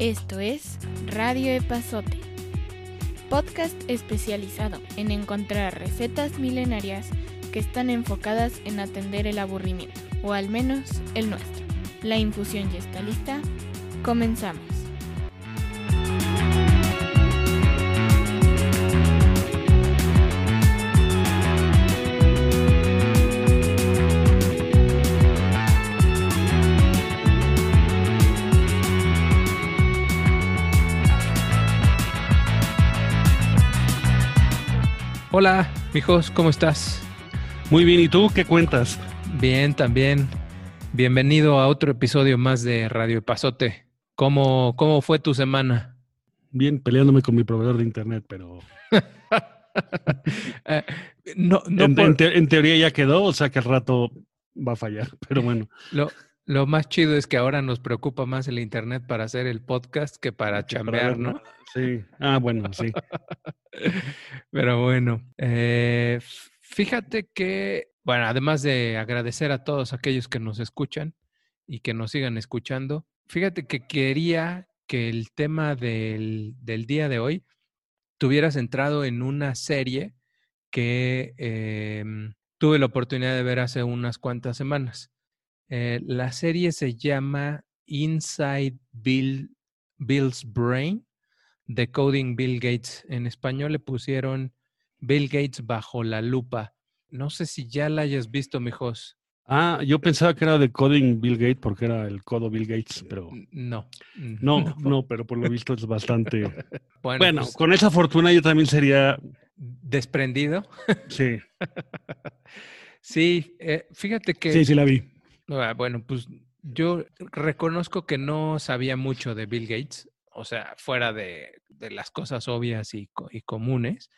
Esto es Radio Epazote, podcast especializado en encontrar recetas milenarias que están enfocadas en atender el aburrimiento, o al menos el nuestro. La infusión ya está lista. Comenzamos. Hola, mijos, ¿cómo estás? Muy bien, ¿y tú qué cuentas? Bien, también. Bienvenido a otro episodio más de Radio Pasote. ¿Cómo, ¿Cómo fue tu semana? Bien, peleándome con mi proveedor de internet, pero... Eh, no, no en, por- en te- en teoría ya quedó, o sea que al rato va a fallar, pero bueno. lo, lo más chido es que ahora nos preocupa más el internet para hacer el podcast que para chambear, ¿no? Sí, ah, bueno, sí. Pero bueno, eh, fíjate que, bueno, además de agradecer a todos aquellos que nos escuchan y que nos sigan escuchando, fíjate que quería que el tema del, del día de hoy tuviera centrado en una serie que em, tuve la oportunidad de ver hace unas cuantas semanas. Eh, la serie se llama Inside Bill, Bill's Brain. Decoding Bill Gates. En español le pusieron Bill Gates bajo la lupa. No sé si ya la hayas visto, mijos. Ah, yo pensaba que era de Coding Bill Gates porque era el codo Bill Gates, pero N- No. no, no, pero por lo visto es bastante... Bueno, Bueno, pues, con esa fortuna yo también sería... desprendido. Sí, Sí, eh, fíjate que. sí, sí la vi. Ah, Bueno, pues yo reconozco que no sabía mucho de Bill Gates, o sea, fuera de, de las cosas obvias y, y comunes.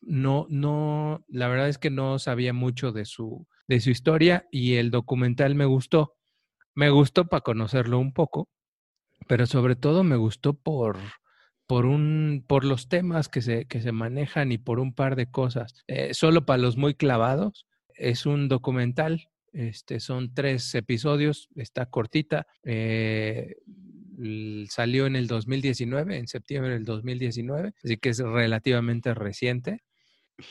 No, no, la verdad es que no sabía mucho de su, de su historia y el documental me gustó. Me gustó para conocerlo un poco, pero sobre todo me gustó por, por, un, por los temas que se, que se manejan y por un par de cosas. Eh, solo para los muy clavados, es un documental este, son tres episodios, está cortita. eh, salió en el 2019, en septiembre del 2019, así que es relativamente reciente.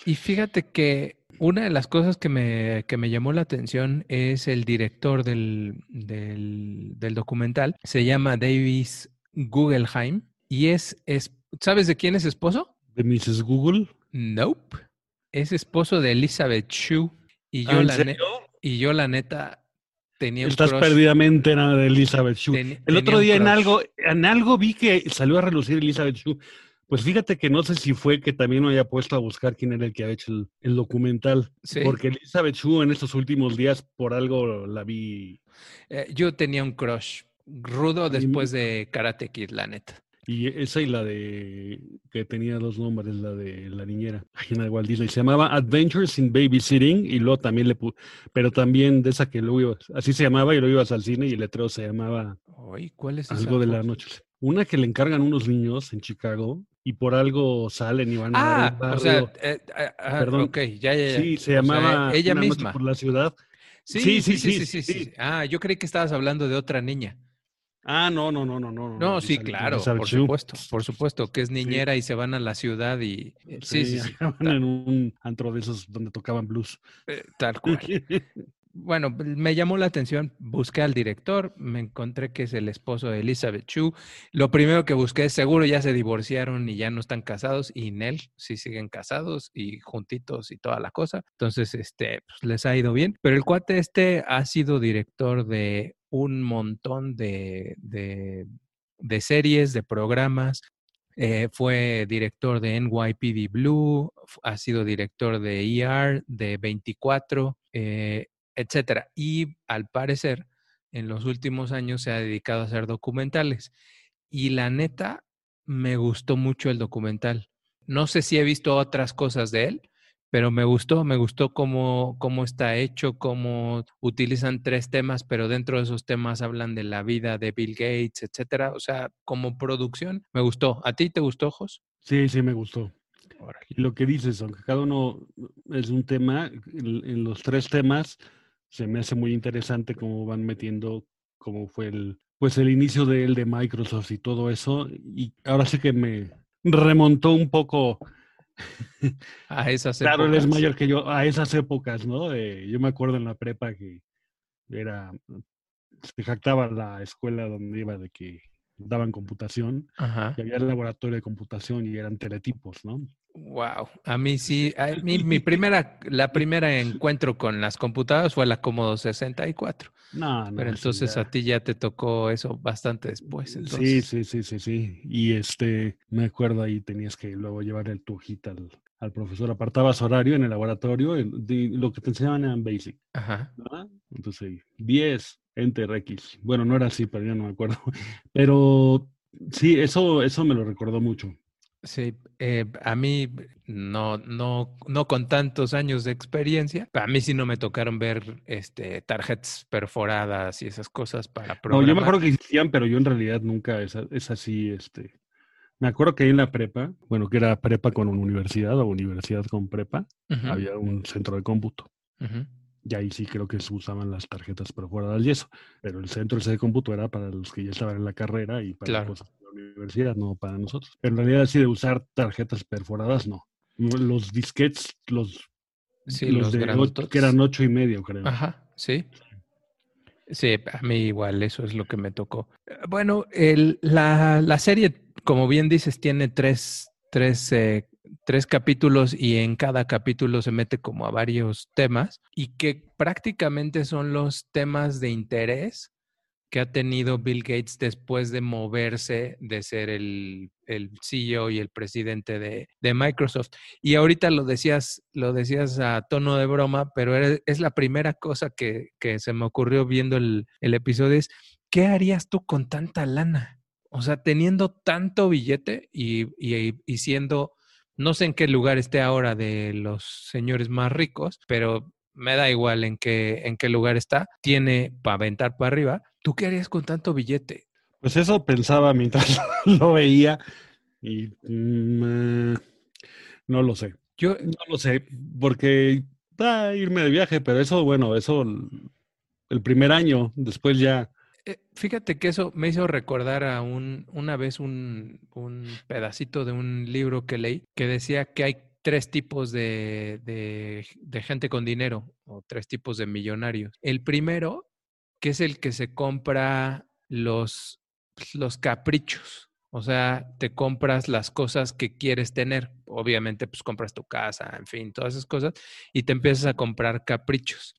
Y fíjate que una de las cosas que me, que me llamó la atención es el director del, del, del documental. Se llama Davis Guggenheim y es, es, ¿sabes de quién es esposo? De Mrs. Google. Nope. Es esposo de Elizabeth Shue. Y yo, Ah, ¿en la, serio? Y yo la neta tenía un Estás crush. perdidamente de Elizabeth Shue. El otro un día en algo, en algo vi que salió a relucir Elizabeth Shue. Pues fíjate que no sé si fue que también me haya puesto a buscar quién era el que había hecho el, el documental. Sí. Porque Elizabeth Shue en estos últimos días por algo la vi. Eh, yo tenía un crush rudo después de Karate Kid, la neta. Y esa y la de que tenía dos nombres, la de la niñera, en el Walt Disney. Se llamaba Adventures in Babysitting y luego también le pu- pero también de esa que luego ibas, así se llamaba y luego ibas al cine y el letrero se llamaba Ay, ¿cuál es esa algo de la noche. Una que le encargan unos niños en Chicago y por algo salen y van a dar Ah, o sea, barrio. eh, ah, Perdón. ok, ya, ya, ya. Sí, O se sea, llamaba ella Una noche misma. por la ciudad. Sí, sí, sí, sí, sí, sí. sí. Ah, yo creí que estabas hablando de otra niña. Ah, no, no, no, no, no. No, sí, claro, por supuesto, por supuesto, que es niñera y se van a la ciudad y... eh, Sí, sí, sí, acaban en un antro de esos donde tocaban blues. eh, tal cual. Bueno, me llamó la atención, busqué al director, me encontré que es el esposo de Elizabeth Shue. Lo primero que busqué, seguro ya se divorciaron y ya no están casados, y Nell sí siguen casados y juntitos y toda la cosa. Entonces, este, pues, les ha ido bien. Pero el cuate este ha sido director de un montón de, de, series, de programas. Eh, fue director de NYPD Blue, ha sido director de ER, de 24, eh, etcétera. Y al parecer, en los últimos años se ha dedicado a hacer documentales. Y la neta, me gustó mucho el documental. No sé si he visto otras cosas de él, pero me gustó, me gustó cómo, cómo está hecho, cómo utilizan tres temas, pero dentro de esos temas hablan de la vida de Bill Gates, etcétera. O sea, como producción, me gustó. ¿A ti te gustó, Jos? Sí, sí, me gustó. Órale. Lo que dices, aunque cada uno es un tema, en, en los tres temas se me hace muy interesante cómo van metiendo cómo fue el, pues el inicio de él, de Microsoft y todo eso. Y ahora sí que me remontó un poco. A esas Claro, él es épocas. mayor que yo, a esas épocas, ¿no? Eh, yo me acuerdo en la prepa que era, se jactaba la escuela donde iba de que daban computación, Ajá. y había el laboratorio de computación y eran teletipos, ¿no? Wow. A mí sí, a mí, mi primera, la primera encuentro con las computadoras fue la Commodore 64. No, no. Pero entonces ya- a ti ya te tocó eso bastante después. Sí, Entonces. sí, sí, sí, sí. Y este, me acuerdo ahí tenías que luego llevar el tu hojita al, al profesor. Apartabas horario en el laboratorio, en- de- lo que te enseñaban en Basic. Ajá. Entonces, 10, Enter X. Bueno, no era así, pero ya no me acuerdo. Pero sí, eso, eso me lo recordó mucho. Sí, eh, a mí no, no, no con tantos años de experiencia, a mí sí no me tocaron ver este, tarjetas perforadas y esas cosas para No, programar. yo me acuerdo que existían, pero yo en realidad nunca es, es así, este. Me acuerdo que ahí en la prepa, bueno, que era prepa con universidad o universidad con prepa, había un centro de cómputo. Y ahí sí creo que se usaban las tarjetas perforadas y eso. Pero el centro ese de cómputo era para los que ya estaban en la carrera y para Claro. cosas de la universidad, no para nosotros. Pero en realidad así de usar tarjetas perforadas, no. Los disquets, los, Sí, los, los de ocho- que eran ocho y medio, creo. Ajá, sí. Sí, a mí igual, eso es lo que me tocó. Bueno, el- la, la serie, como bien dices, tiene tres, tres, eh, tres capítulos y en cada capítulo se mete como a varios temas y que prácticamente son los temas de interés que ha tenido Bill Gates después de moverse de ser el, el CEO y el presidente de, de Microsoft. Y ahorita lo decías, lo decías a tono de broma, pero es la primera cosa que, que se me ocurrió viendo el, el episodio es, ¿qué harías tú con tanta lana? O sea, teniendo tanto billete y, y- y siendo, no sé en qué lugar esté ahora de los señores más ricos, pero me da igual en qué, en qué lugar está, tiene para aventar para arriba. ¿Tú qué harías con tanto billete? Pues eso pensaba mientras lo veía y mm, no lo sé. Yo, No lo sé, porque va a irme de viaje, pero eso, bueno, eso el primer año, después ya. Eh, Fíjate que eso me hizo recordar a un, una vez un, un pedacito de un libro que leí que decía que hay tres tipos de, de- de gente con dinero o tres tipos de millonarios. El primero, que es el que se compra los, los caprichos. O sea, te compras las cosas que quieres tener. Obviamente, pues compras tu casa, en fin, todas esas cosas, y te empiezas a comprar caprichos.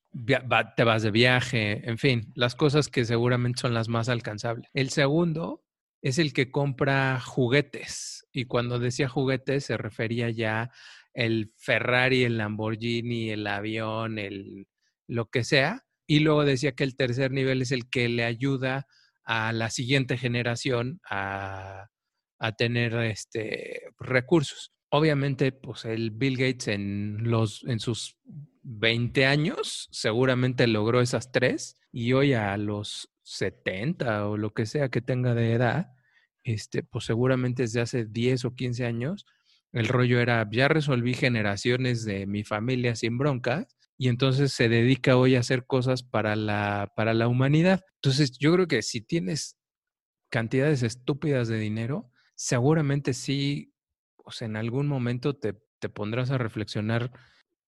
Te vas de viaje, en fin, las cosas que seguramente son las más alcanzables. El segundo es el que compra juguetes. Y cuando decía juguetes se refería ya el Ferrari, el Lamborghini, el avión, el lo que sea. Y luego decía que el tercer nivel es el que le ayuda a la siguiente generación a, a tener este, recursos. Obviamente, pues el Bill Gates en, los, en sus 20 años seguramente logró esas tres y hoy a los 70 o lo que sea que tenga de edad, este, pues seguramente desde hace 10 o 15 años el rollo era, ya resolví generaciones de mi familia sin broncas y entonces se dedica hoy a hacer cosas para la, para la humanidad. Entonces yo creo que si tienes cantidades estúpidas de dinero, seguramente sí, pues en algún momento te, te pondrás a reflexionar,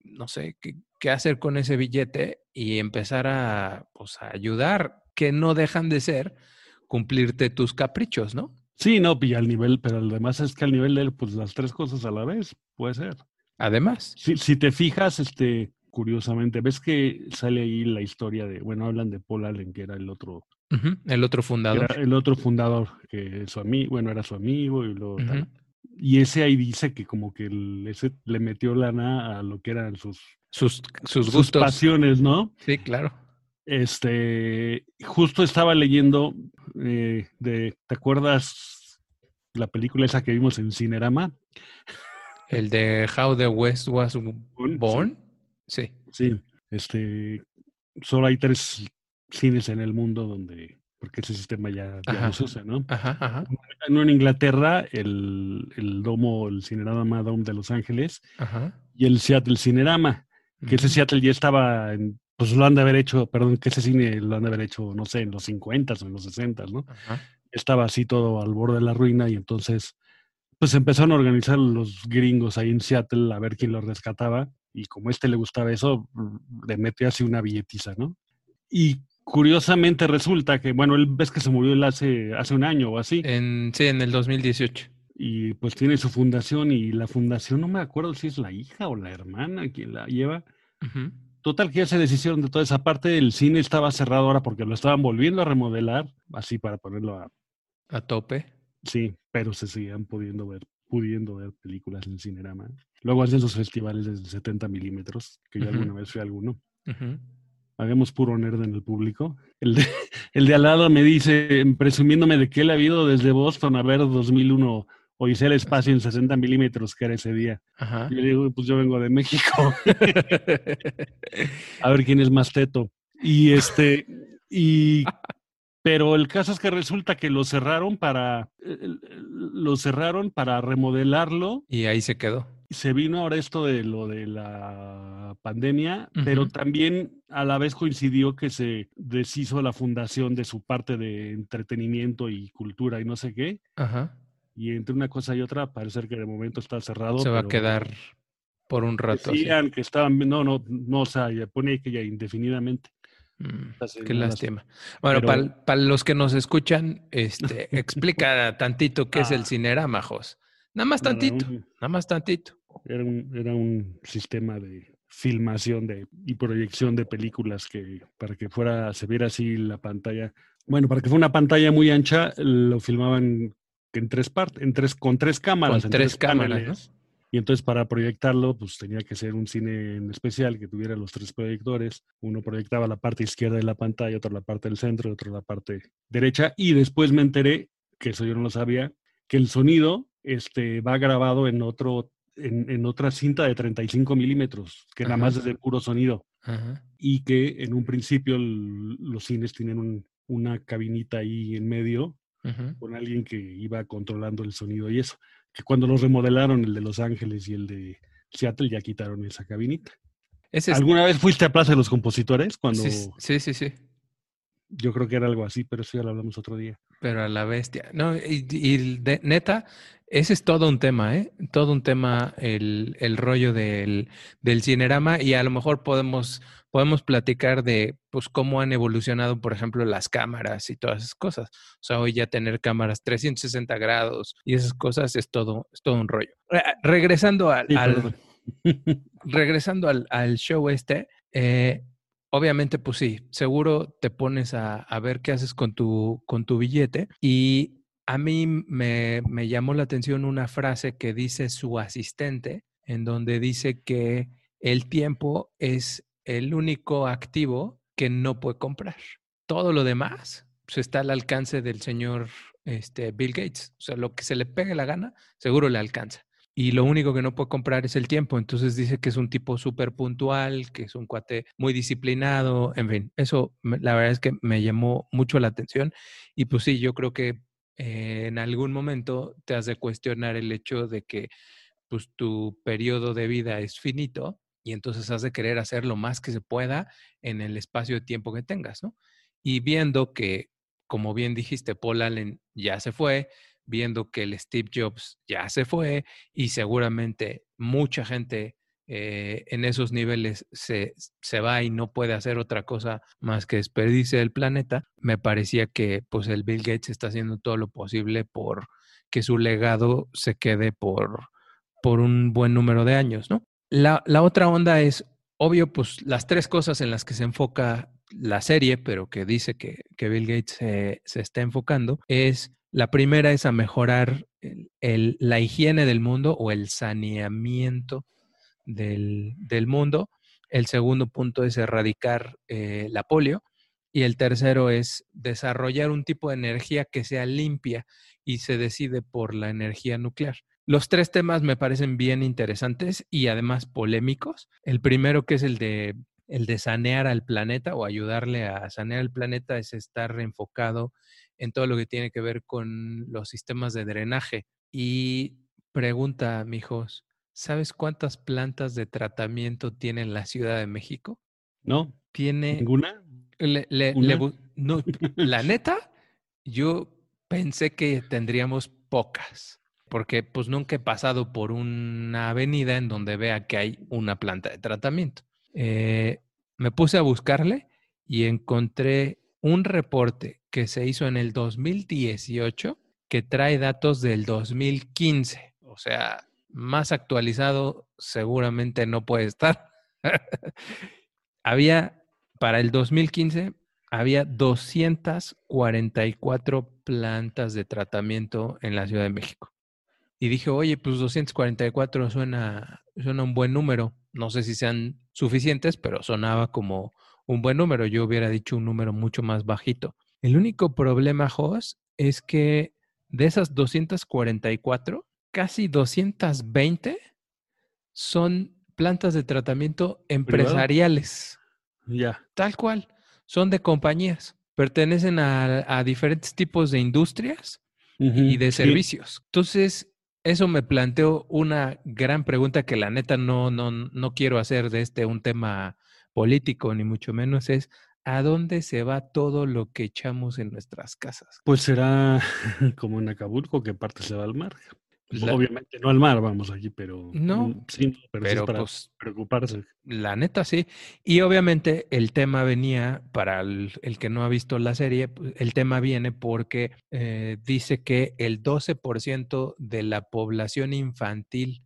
no sé, qué, qué hacer con ese billete y empezar a, pues, a ayudar, que no dejan de ser cumplirte tus caprichos, ¿no? Sí, no, y al nivel, pero además es que al nivel de él, pues las tres cosas a la vez, puede ser. Además. Si, si te fijas, este, curiosamente, ves que sale ahí la historia de, bueno, hablan de Paul Allen, que era el otro, El otro fundador. era el otro fundador, que su amigo, bueno, era su amigo y luego tal. Ujú. Y ese ahí dice que como que el- ese le metió lana a lo que eran sus, Sus, sus sus gustos. pasiones, ¿no? Sí, claro. Este, justo estaba leyendo eh, de, ¿te acuerdas la película esa que vimos en Cinerama? El de How the West Was Born. Sí. Sí, este, solo hay tres cines en el mundo donde, porque ese sistema ya, ya Ajá. no se usa, ¿no? Ajá, ajá, Uno en Inglaterra, el, el domo, el Cinerama Dome de Los Ángeles, ajá. y el Seattle Cinerama, que ese Ujú. Seattle ya estaba en pues lo han de haber hecho, perdón, que ese cine lo han de haber hecho, no sé, en los 50 o en los 60, ¿no? Estaba así todo al borde de la ruina y entonces, pues empezaron a organizar los gringos ahí en Seattle a ver quién lo rescataba y como a este le gustaba eso, le metió así una billetiza, ¿no? Y curiosamente resulta que, bueno, él ves que se murió él hace, hace un año o así. En, sí, en el 2018. Y pues tiene su fundación y la fundación, no me acuerdo si es la hija o la hermana quien la lleva. Total que ya se deshicieron de toda esa parte. El cine estaba cerrado ahora porque lo estaban volviendo a remodelar, así para ponerlo a... A tope. Sí, pero se seguían pudiendo ver, pudiendo ver películas en Cinerama. Luego hacen esos festivales de 70 milímetros, que yo alguna vez fui a alguno. Hagamos puro nerd en el público. El de, el de al lado me dice, presumiéndome de que él ha habido desde Boston a ver 2001 hice el Espacio en 60 milímetros, que era ese día. Y le digo, pues yo vengo de México. a ver quién es más teto. Y este, y, pero el caso es que resulta que lo cerraron para, lo cerraron para remodelarlo. Y ahí se quedó. Se vino ahora esto de lo de la pandemia, pero también a la vez coincidió que se deshizo la fundación de su parte de entretenimiento y cultura y no sé qué. Ajá y entre una cosa y otra parece que de momento está cerrado. Se va a quedar por un rato. Decían que estaban, no, no, no, o sea, pone que ya indefinidamente. Mm, qué lástima. Bueno, para los que nos escuchan, este, explica tantito qué es el ah. Cinerama, Jos. Nada más tantito, nada más tantito. Era un, era un sistema de filmación de, y proyección de películas que para que fuera, se viera así la pantalla. Bueno, para que fuera una pantalla muy ancha, lo filmaban en tres partes, en tres, con tres cámaras. Con tres, cámaras, Y entonces para proyectarlo, pues tenía que ser un cine en especial que tuviera los tres proyectores. Uno proyectaba la parte izquierda de la pantalla, otro la parte del centro, otro la parte derecha. Y después me enteré, que eso yo no lo sabía, que el sonido este, va grabado en otro en, otra cinta de 35 milímetros, que nada más es de puro sonido. Y que en un principio los cines tienen una cabinita ahí en medio con alguien que iba controlando el sonido y eso. Que cuando los remodelaron, el de Los Ángeles y el de Seattle, ya quitaron esa cabinita. ¿Alguna vez fuiste a Plaza de los Compositores? Cuando... Sí, sí, sí, Yo creo que era algo así, pero eso ya lo hablamos otro día. Pero a la bestia. No, y, de, neta, ese es todo un tema, ¿eh? Todo un tema, el, el rollo del, del cinerama, y a lo mejor podemos podemos platicar de pues cómo han evolucionado, por ejemplo, las cámaras y todas esas cosas. O sea, hoy ya tener cámaras 360 grados y esas cosas es todo, es todo un rollo. regresando al, regresando al, show este, eh, obviamente, pues sí, seguro te pones a, a, ver qué haces con tu, con tu billete y a mí me, me llamó la atención una frase que dice su asistente, en donde dice que el tiempo es el único activo que no puede comprar. Todo lo demás pues, está al alcance del señor este, Bill Gates. O sea, lo que se le pegue la gana, seguro le alcanza. Y lo único que no puede comprar es el tiempo. Entonces dice que es un tipo súper puntual, que es un cuate muy disciplinado. En fin, eso la verdad es que me llamó mucho la atención. Y pues sí, yo creo que eh, en algún momento te has de cuestionar el hecho de que pues tu periodo de vida es finito y entonces has de querer hacer lo más que se pueda en el espacio de tiempo que tengas, ¿no? Y viendo que, como bien dijiste, Paul Allen ya se fue, viendo que el Steve Jobs ya se fue y seguramente mucha gente eh, en esos niveles se, se, va y no puede hacer otra cosa más que desperdice el planeta, me parecía que pues el Bill Gates está haciendo todo lo posible por que su legado se quede por, por un buen número de años, ¿no? La, otra onda es, obvio, pues las tres cosas en las que se enfoca la serie, pero que dice que, Bill Gates se, está enfocando, es la primera es a mejorar la higiene del mundo o el saneamiento del, mundo. El segundo punto es erradicar eh, la polio. Y el tercero es desarrollar un tipo de energía que sea limpia y se decide por la energía nuclear. Los tres temas me parecen bien interesantes y además polémicos. El primero que es el de el de sanear al planeta o ayudarle a sanear el planeta es estar enfocado en todo lo que tiene que ver con los sistemas de drenaje. Y pregunta, mijos, ¿sabes cuántas plantas de tratamiento tiene la Ciudad de México? No. tiene... ¿Ninguna? le- le- ¿Una? le bu- no, la neta, yo pensé que tendríamos pocas, porque pues nunca he pasado por una avenida en donde vea que hay una planta de tratamiento. Eh, me puse a buscarle y encontré un reporte que se hizo en el 2018 que trae datos del 2015. O sea, más actualizado seguramente no puede estar. había, para el 2015, había 244 plantas de tratamiento en la Ciudad de México. Y dije, oye, pues 244 suena, suena un buen número. No sé si sean suficientes, pero sonaba como un buen número. Yo hubiera dicho un número mucho más bajito. El único problema, Jos, es que de esas 244, casi 220 son plantas de tratamiento empresariales, Ya. tal cual. Son de compañías. Pertenecen a, a diferentes tipos de industrias y de sí. servicios. Entonces, eso me planteó una gran pregunta que la neta no, no, no quiero hacer de este un tema político, ni mucho menos, es ¿a dónde se va todo lo que echamos en nuestras casas? Pues será como en Acapulco, que parte se va al mar. Pues la- Obviamente no al mar, vamos aquí, pero No, mm, sí, pero, es Pero para pues preocuparse. La neta sí. Y obviamente el tema venía, para el, el que no ha visto la serie, pues, el tema viene porque eh, dice que el 12% de la población infantil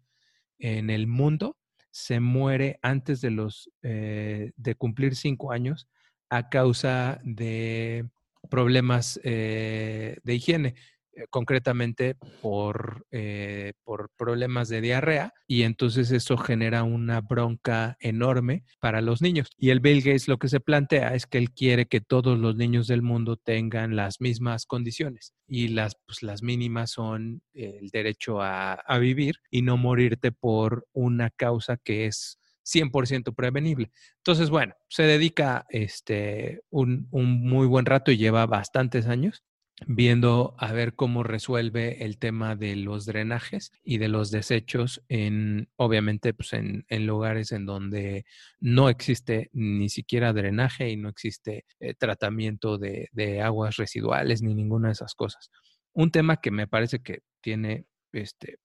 en el mundo se muere antes de los eh, de cumplir cinco años a causa de problemas eh, de higiene, eh, concretamente por, eh, por problemas de diarrea, y entonces eso genera una bronca enorme para los niños. Y el Bill Gates lo que se plantea es que él quiere que todos los niños del mundo tengan las mismas condiciones, y las, pues, las mínimas son el derecho a, a vivir y no morirte por una causa que es 100% prevenible. Entonces, bueno, se dedica este, un, un muy buen rato y lleva bastantes años viendo a ver cómo resuelve el tema de los drenajes y de los desechos en, obviamente, pues en, en lugares en donde no existe ni siquiera drenaje y no existe eh, tratamiento de, de aguas residuales ni ninguna de esas cosas. Un tema que me parece que tiene este,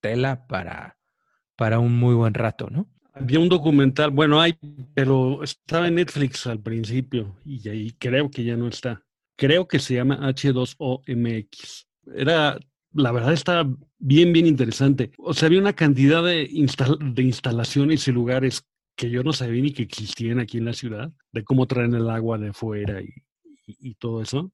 tela para, para un muy buen rato, ¿no? Había un documental, bueno, hay, pero estaba en Netflix al principio y ahí creo que ya no está. Creo que se llama H2OMX. Era, la verdad, está bien, bien interesante. O sea, había una cantidad de, instal- de instalaciones y lugares que yo no sabía ni que existían aquí en la ciudad, de cómo traen el agua de fuera y, y- y todo eso,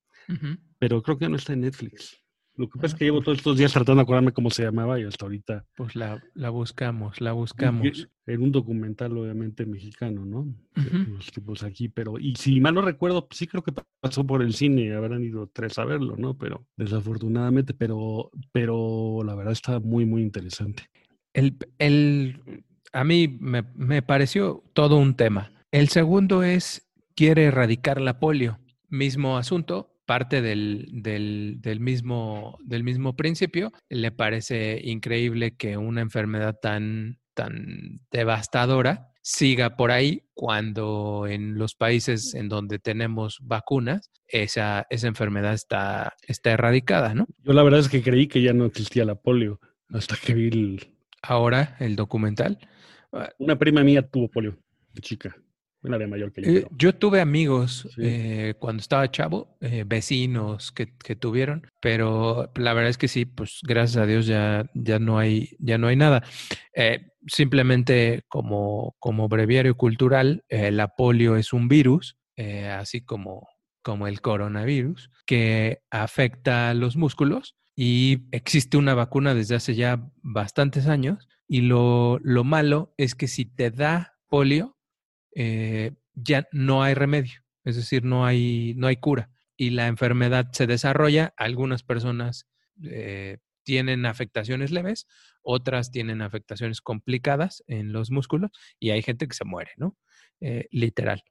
pero creo que no está en Netflix. Lo que pasa es que llevo pues. todos estos días tratando de acordarme cómo se llamaba y hasta ahorita Pues la, la buscamos, la buscamos. En un documental, obviamente, mexicano, ¿no? Ujú. Los tipos aquí, pero, y si mal no recuerdo, sí creo que pasó por el cine, habrán ido tres a verlo, ¿no? Pero desafortunadamente, pero, pero la verdad está muy, muy interesante. El, el- a mí me, me pareció todo un tema. El segundo es, quiere erradicar la polio. Mismo asunto, parte del, del, del mismo, del mismo principio. Le parece increíble que una enfermedad tan, tan devastadora siga por ahí cuando en los países en donde tenemos vacunas, esa, esa enfermedad está, está erradicada, ¿no? Yo la verdad es que creí que ya no existía la polio hasta que vi el- Ahora el documental. ah, una prima mía tuvo polio, chica, una de mayor que yo. Eh, yo tuve amigos Sí. eh, cuando estaba chavo, eh, vecinos que, que tuvieron, pero la verdad es que sí, pues gracias a Dios ya, ya no hay, ya no hay nada. Eh, simplemente como, como breviario cultural, la polio es un virus, así como, como el coronavirus, que afecta los músculos y existe una vacuna desde hace ya bastantes años y lo, lo malo es que si te da polio, eh, ya no hay remedio, es decir, no hay, no hay cura y la enfermedad se desarrolla. Algunas personas eh, tienen afectaciones leves, otras tienen afectaciones complicadas en los músculos y hay gente que se muere, ¿no? Eh, literal.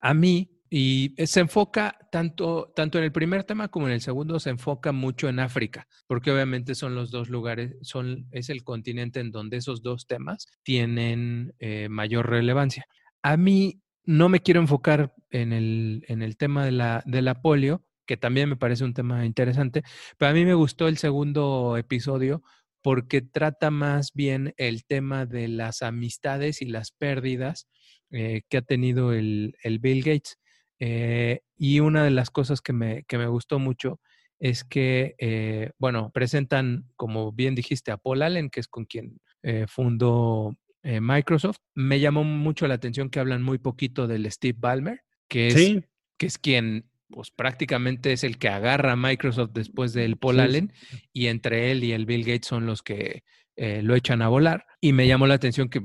A mí, y se enfoca tanto, tanto en el primer tema como en el segundo, se enfoca mucho en África, porque obviamente son los dos lugares, son, es el continente en donde esos dos temas tienen mayor relevancia. A mí no me quiero enfocar en el, en el tema de la, de la polio, que también me parece un tema interesante, pero a mí me gustó el segundo episodio porque trata más bien el tema de las amistades y las pérdidas eh, que ha tenido el, Bill Gates. Eh, y una de las cosas que me, que me gustó mucho es que, eh, bueno, presentan, como bien dijiste, a Paul Allen, que es con quien fundó Microsoft. Me llamó mucho la atención que hablan muy poquito del Steve Ballmer, que es, que es quien pues prácticamente es el que agarra a Microsoft después del Paul Allen y entre él y el Bill Gates son los que eh, lo echan a volar. Y me llamó la atención que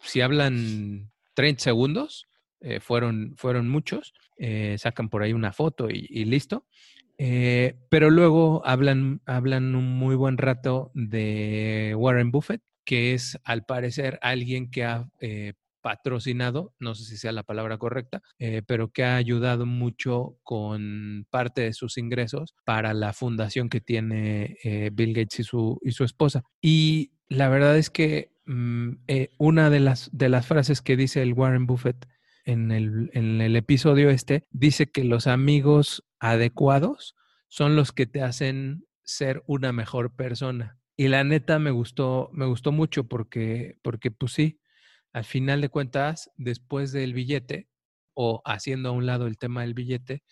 si hablan 30 segundos, eh, fueron, fueron muchos, eh, sacan por ahí una foto y, listo. pero luego hablan, hablan un muy buen rato de Warren Buffett, que es al parecer alguien que ha patrocinado, no sé si sea la palabra correcta, eh, pero que ha ayudado mucho con parte de sus ingresos para la fundación que tiene eh, Bill Gates y su, y su esposa. Y la verdad es que mm, eh, una de las, de las frases que dice el Warren Buffett en el, en el episodio este, dice que los amigos adecuados son los que te hacen ser una mejor persona. Y la neta me gustó, me gustó mucho porque, porque pues sí, al final de cuentas, después del billete o haciendo a un lado el tema del billete,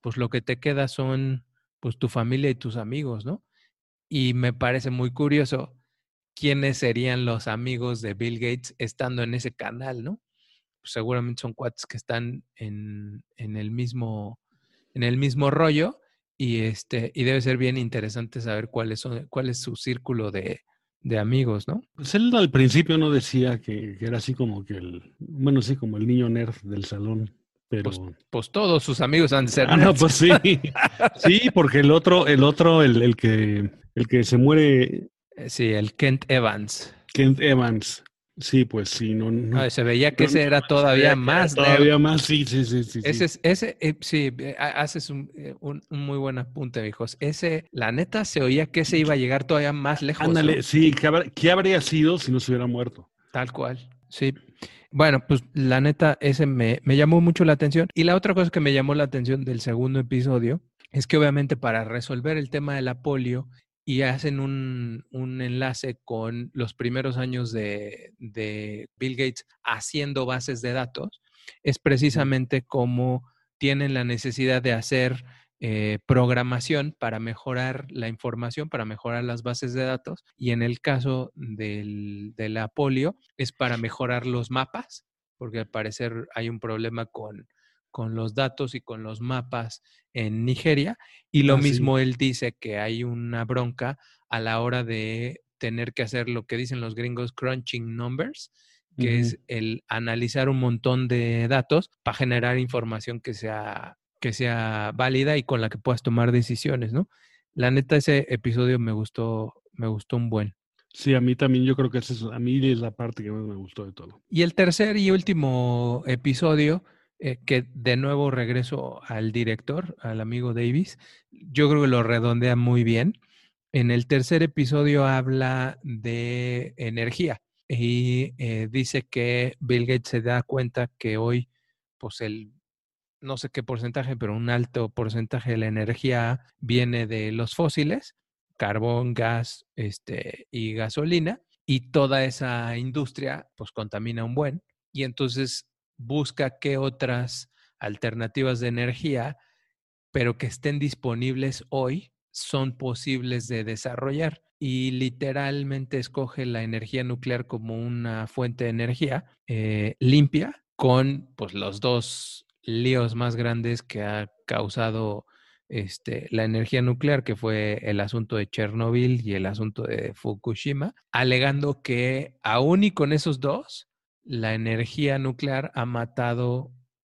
pues lo que te queda son pues tu familia y tus amigos, ¿no? Y me parece muy curioso quiénes serían los amigos de Bill Gates estando en ese canal, ¿no? Pues seguramente son cuates que están en, en, el mismo en el mismo rollo y este y debe ser bien interesante saber cuáles son cuál es su círculo de, de amigos, ¿no? Pues él al principio no decía que, era así como que el, bueno, sí, como el niño nerd del salón. Pero... Pues, pues todos sus amigos han de ser. Ah, no, pues sí. sí, porque el otro, el otro, el, el que, el que se muere. Eh, sí, el Kent Evans. Kent Evans. Sí, pues sí, no. no se veía que ese era todavía más. Todavía más, sí, sí, sí. sí ese, ese eh, sí, eh, haces eh, un, un, muy buen apunte, hijos. Ese, la neta, se oía que ese iba a llegar todavía más lejos. Ándale, sí, ¿qué, habría sido si no se hubiera muerto? Tal cual, sí. Bueno, pues la neta, ese me, me llamó mucho la atención. Y la otra cosa que me llamó la atención del segundo episodio es que obviamente para resolver el tema de la polio y hacen un, enlace con los primeros años de, Bill Gates haciendo bases de datos, es precisamente como tienen la necesidad de hacer eh, programación para mejorar la información, para mejorar las bases de datos. Y en el caso del, de la polio es para mejorar los mapas, porque al parecer hay un problema con, con los datos y con los mapas en Nigeria. Y lo ah, mismo él dice que hay una bronca a la hora de tener que hacer lo que dicen los gringos crunching numbers, que es el analizar un montón de datos para generar información que sea, que sea válida y con la que puedas tomar decisiones, ¿no? La neta, ese episodio me gustó, me gustó un buen. Sí, a mí también, yo creo que es a mí es la parte que más me gustó de todo. Y el tercer y último episodio eh, que de nuevo regreso al director, al amigo Davis, yo creo que lo redondea muy bien. En el tercer episodio habla de energía y eh, dice que Bill Gates se da cuenta que hoy, pues el, no sé qué porcentaje, pero un alto porcentaje de la energía viene de los fósiles, carbón, gas este, y gasolina, y toda esa industria pues contamina un buen. Y entonces busca qué otras alternativas de energía, pero que estén disponibles hoy, son posibles de desarrollar. Y literalmente escoge la energía nuclear como una fuente de energía eh, limpia con pues, los dos líos más grandes que ha causado este, la energía nuclear, que fue el asunto de Chernobyl y el asunto de Fukushima, alegando que aún y con esos dos, la energía nuclear ha matado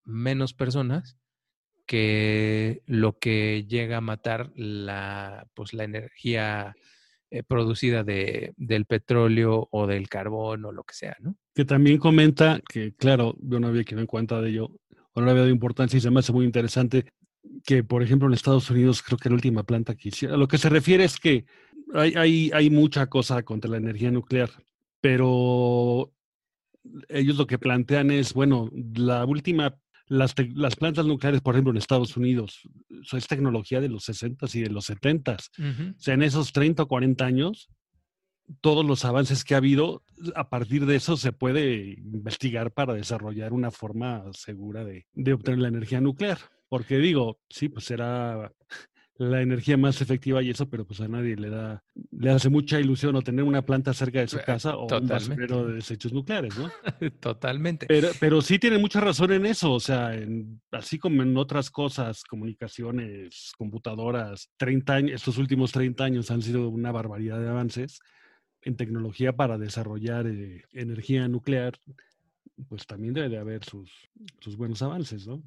menos personas que lo que llega a matar la, pues, la energía eh, producida de, del petróleo o del carbón o lo que sea, ¿no? Que también comenta que, claro, yo no había quedado en cuenta de ello, o no había dado importancia y se me hace muy interesante que, por ejemplo, en Estados Unidos, creo que la última planta que hicieron, lo que se refiere es que hay, hay, hay mucha cosa contra la energía nuclear, pero ellos lo que plantean es, bueno, la última, las, las plantas nucleares, por ejemplo, en Estados Unidos, eso es tecnología de los 60s y de los 70s. O sea, en esos 30 o 40 años, todos los avances que ha habido, a partir de eso se puede investigar para desarrollar una forma segura de, de obtener la energía nuclear. Porque digo, sí, pues será la energía más efectiva y eso, pero pues a nadie le da, le hace mucha ilusión o tener una planta cerca de su casa o un basurero de desechos nucleares, ¿no? Totalmente. Pero, pero sí tiene mucha razón en eso, o sea, así como en otras cosas, comunicaciones, computadoras, 30 años, estos últimos 30 años han sido una barbaridad de avances en tecnología para desarrollar eh, energía nuclear, pues también debe de haber sus, sus buenos avances, ¿no?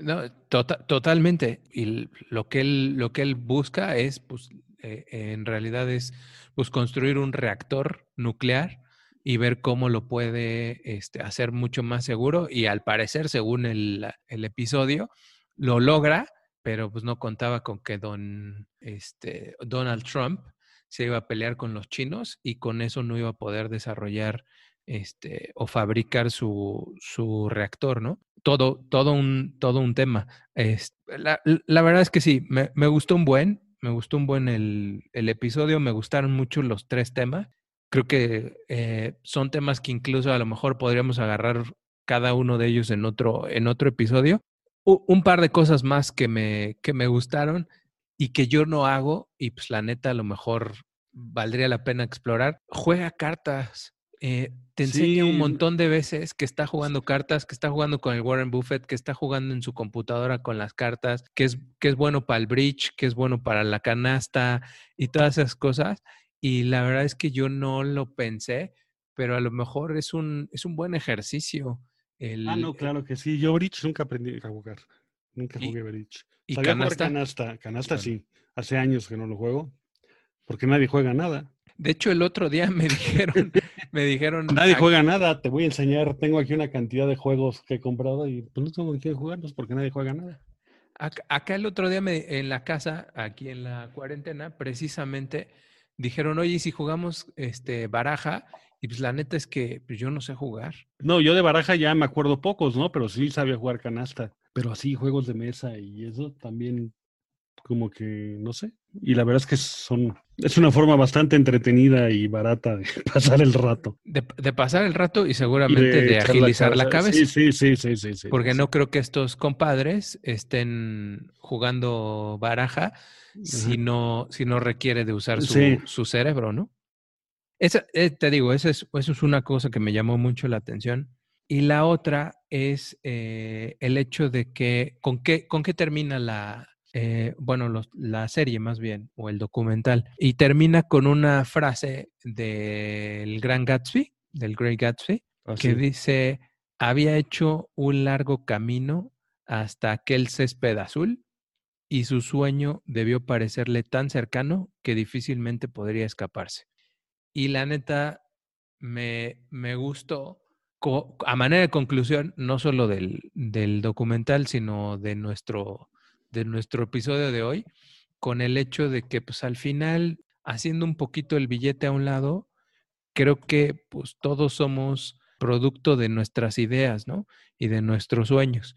No, tota-, totalmente. Y lo que él, lo que él busca es, pues, eh, en realidad es, pues, construir un reactor nuclear y ver cómo lo puede este, hacer mucho más seguro. Y al parecer, según el, el, episodio, lo logra, pero pues no contaba con que don, este, Donald Trump se iba a pelear con los chinos y con eso no iba a poder desarrollar este, o fabricar su, su reactor, ¿no? Todo, todo, un, todo un tema. Es, la, la, verdad es que sí, me, me, gustó un buen, me gustó un buen el, el, episodio, me gustaron mucho los tres temas. Creo que eh, son temas que incluso a lo mejor podríamos agarrar cada uno de ellos en otro, en otro episodio. Un par de cosas más que me, que me gustaron y que yo no hago, y pues la neta a lo mejor valdría la pena explorar. Juega cartas. Eh, te enseña un montón de veces que está jugando cartas, que está jugando con el Warren Buffett, que está jugando en su computadora con las cartas, que es, que es bueno para el bridge, que es bueno para la canasta y todas esas cosas. Y la verdad es que yo no lo pensé, pero a lo mejor es un, es un buen ejercicio. El, ah, no, claro que sí. Yo bridge nunca aprendí a jugar. Nunca jugué bridge. ¿Y canasta? canasta? Canasta sí. Hace años que no lo juego. Porque nadie juega nada. De hecho, el otro día me dijeron, me dijeron. Nadie juega nada, te voy a enseñar. Tengo aquí una cantidad de juegos que he comprado y pues no tengo quién jugarlos porque nadie juega nada. Acá, el otro día me, en la casa, aquí en la cuarentena, precisamente dijeron, oye, si jugamos este baraja? Y pues la neta es que pues, yo no sé jugar. No, yo de baraja ya me acuerdo pocos, ¿no? Pero sí sabía jugar canasta. Pero así, juegos de mesa y eso también como que, no sé. Y la verdad es que son, es una forma bastante entretenida y barata de pasar el rato. De, pasar el rato y seguramente de, agilizar la, cabeza. Sí, sí, sí, sí, sí. Porque no creo que estos compadres estén jugando baraja si no, si no requiere de usar su, cerebro, ¿no? Esa, eh, te digo, eso es, eso es una cosa que me llamó mucho la atención. Y la otra es eh, el hecho de que, ¿con qué, con qué termina la, eh, bueno, la serie más bien, o el documental, y termina con una frase del Gran Gatsby, del Great Gatsby, ah, que dice, había hecho un largo camino hasta aquel césped azul y su sueño debió parecerle tan cercano que difícilmente podría escaparse. Y la neta, me, me gustó, a manera de conclusión, no solo del, del documental, sino de nuestro de nuestro episodio de hoy con el hecho de que pues al final, haciendo un poquito el billete a un lado, creo que pues todos somos producto de nuestras ideas, ¿no? Y de nuestros sueños.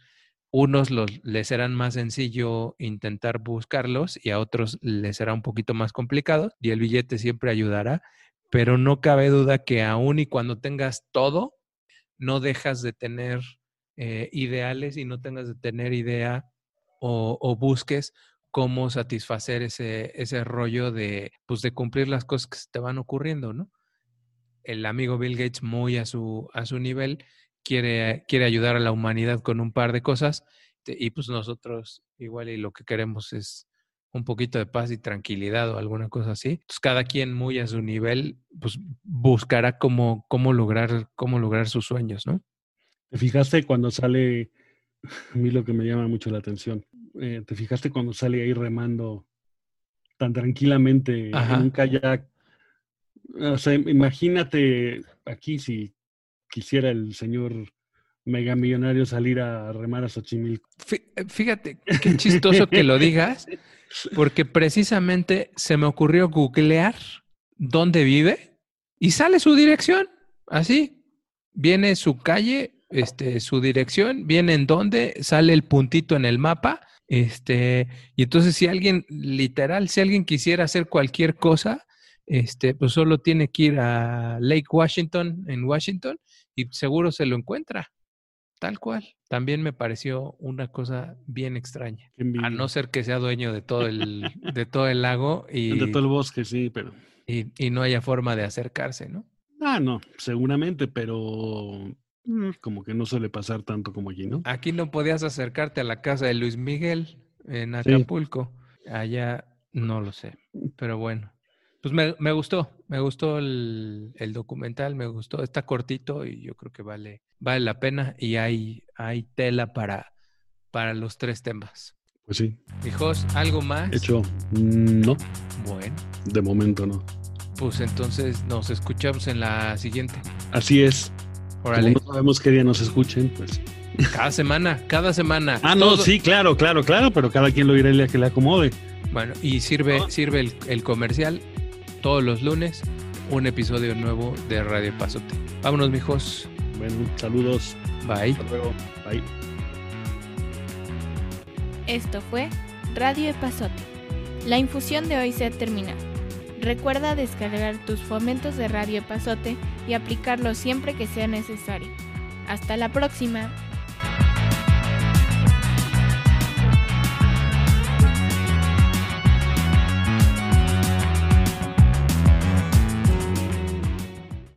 Unos les serán más sencillo intentar buscarlos y a otros les será un poquito más complicado y el billete siempre ayudará, pero no cabe duda que aún y cuando tengas todo, no dejas de tener eh, ideales y no tengas de tener idea o, busques cómo satisfacer ese, ese rollo de, pues, de cumplir las cosas que se te van ocurriendo, ¿no? El amigo Bill Gates, muy a su, a su nivel, quiere, quiere ayudar a la humanidad con un par de cosas y pues nosotros igual y lo que queremos es un poquito de paz y tranquilidad o alguna cosa así. Cada quien muy a su nivel, pues buscará cómo, cómo, lograr, cómo lograr sus sueños, ¿no? ¿Te fijaste cuando sale a mí lo que me llama mucho la atención. Eh, ¿Te fijaste cuando sale ahí remando tan tranquilamente en un kayak? O sea, imagínate aquí si quisiera el señor megamillonario salir a remar a Xochimilco. Eh, fíjate, qué chistoso que lo digas, porque precisamente se me ocurrió googlear dónde vive y sale su dirección, así, viene su calle, este, su dirección, viene en dónde, sale el puntito en el mapa, este, y entonces si alguien, literal, si alguien quisiera hacer cualquier cosa, este, pues solo tiene que ir a Lake Washington en Washington y seguro se lo encuentra. Tal cual. También me pareció una cosa bien extraña. A no ser que sea dueño de todo el, de todo el lago y. De todo el bosque, sí, pero. Y, y no haya forma de acercarse, ¿no? Ah, no, seguramente, pero como que no suele pasar tanto como aquí, ¿no? Aquí no podías acercarte a la casa de Luis Miguel en Acapulco. Allá no lo sé, pero bueno. Pues me, me gustó, me gustó el, el, documental, me gustó, está cortito y yo creo que vale, vale la pena y hay, hay tela para, para los tres temas. Pues sí. Hijos, ¿algo más? Hecho, no. Bueno. De momento no. Pues entonces nos escuchamos en la siguiente. Así es. Órale. Como no sabemos qué día nos escuchen, pues. Cada semana, cada semana. Ah, no, sí, claro, claro, claro, pero cada quien lo irá el día que le acomode. Bueno, y sirve, sirve el, el comercial todos los lunes un episodio nuevo de Radio Pasote. Vámonos, mijos. Bueno, saludos. Bye. Hasta luego. Bye. Esto fue Radio Epazote. La infusión de hoy se ha terminado. Recuerda descargar tus fomentos de Radio Epazote y aplicarlos siempre que sea necesario. Hasta la próxima.